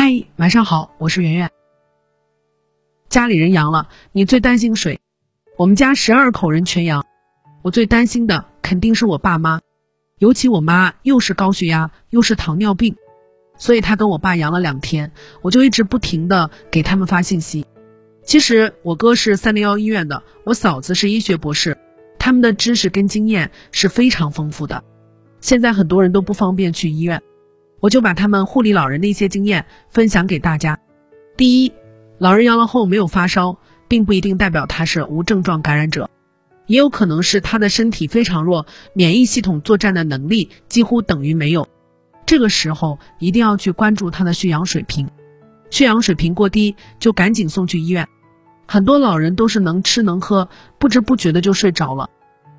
嗨，晚上好，我是圆圆。家里人阳了，你最担心谁？我们家十二口人全阳，我最担心的肯定是我爸妈，尤其我妈又是高血压又是糖尿病，所以她跟我爸阳了两天，我就一直不停的给他们发信息。其实我哥是三零幺医院的，我嫂子是医学博士，他们的知识跟经验是非常丰富的。现在很多人都不方便去医院。我就把他们护理老人的一些经验分享给大家。第一，老人阳了后没有发烧，并不一定代表他是无症状感染者，也有可能是他的身体非常弱，免疫系统作战的能力几乎等于没有。这个时候一定要去关注他的血氧水平，血氧水平过低就赶紧送去医院。很多老人都是能吃能喝，不知不觉的就睡着了，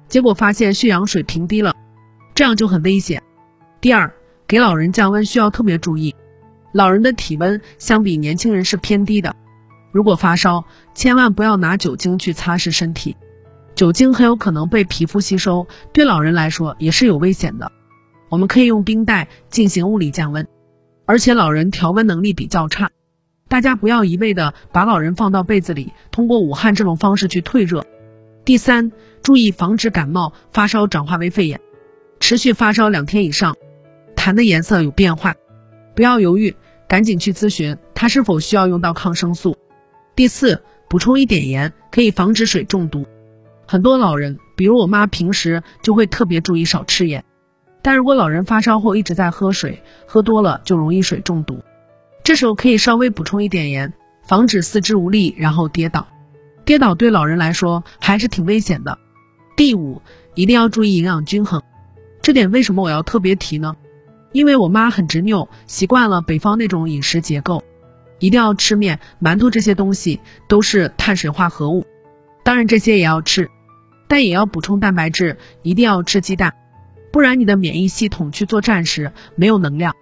结果发现血氧水平低了，这样就很危险。第二。给老人降温需要特别注意，老人的体温相比年轻人是偏低的。如果发烧，千万不要拿酒精去擦拭身体，酒精很有可能被皮肤吸收，对老人来说也是有危险的。我们可以用冰袋进行物理降温，而且老人调温能力比较差，大家不要一味的把老人放到被子里，通过捂汗这种方式去退热。第三，注意防止感冒发烧转化为肺炎，持续发烧两天以上。痰的颜色有变化，不要犹豫，赶紧去咨询他是否需要用到抗生素。第四，补充一点盐可以防止水中毒。很多老人，比如我妈，平时就会特别注意少吃盐，但如果老人发烧后一直在喝水，喝多了就容易水中毒。这时候可以稍微补充一点盐，防止四肢无力然后跌倒。跌倒对老人来说还是挺危险的。第五，一定要注意营养均衡。这点为什么我要特别提呢？因为我妈很执拗，习惯了北方那种饮食结构，一定要吃面、馒头这些东西都是碳水化合物，当然这些也要吃，但也要补充蛋白质，一定要吃鸡蛋，不然你的免疫系统去作战时没有能量，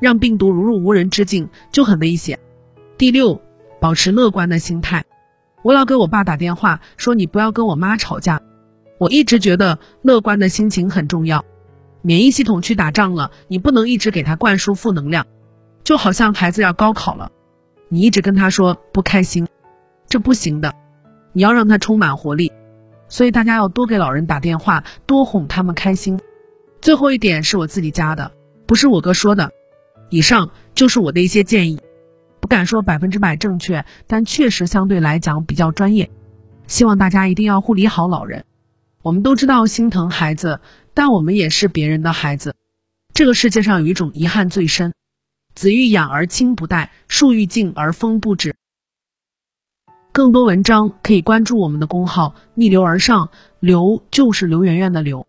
让病毒如入无人之境就很危险。第六，保持乐观的心态。我老给我爸打电话说你不要跟我妈吵架，我一直觉得乐观的心情很重要。免疫系统去打仗了，你不能一直给他灌输负能量，就好像孩子要高考了，你一直跟他说不开心，这不行的，你要让他充满活力。所以大家要多给老人打电话，多哄他们开心。最后一点是我自己加的，不是我哥说的。以上就是我的一些建议，不敢说百分之百正确，但确实相对来讲比较专业。希望大家一定要护理好老人。我们都知道心疼孩子。但我们也是别人的孩子，这个世界上有一种遗憾最深：子欲养而亲不待，树欲静而风不止。更多文章可以关注我们的公号“逆流而上”，流就是刘媛媛的刘。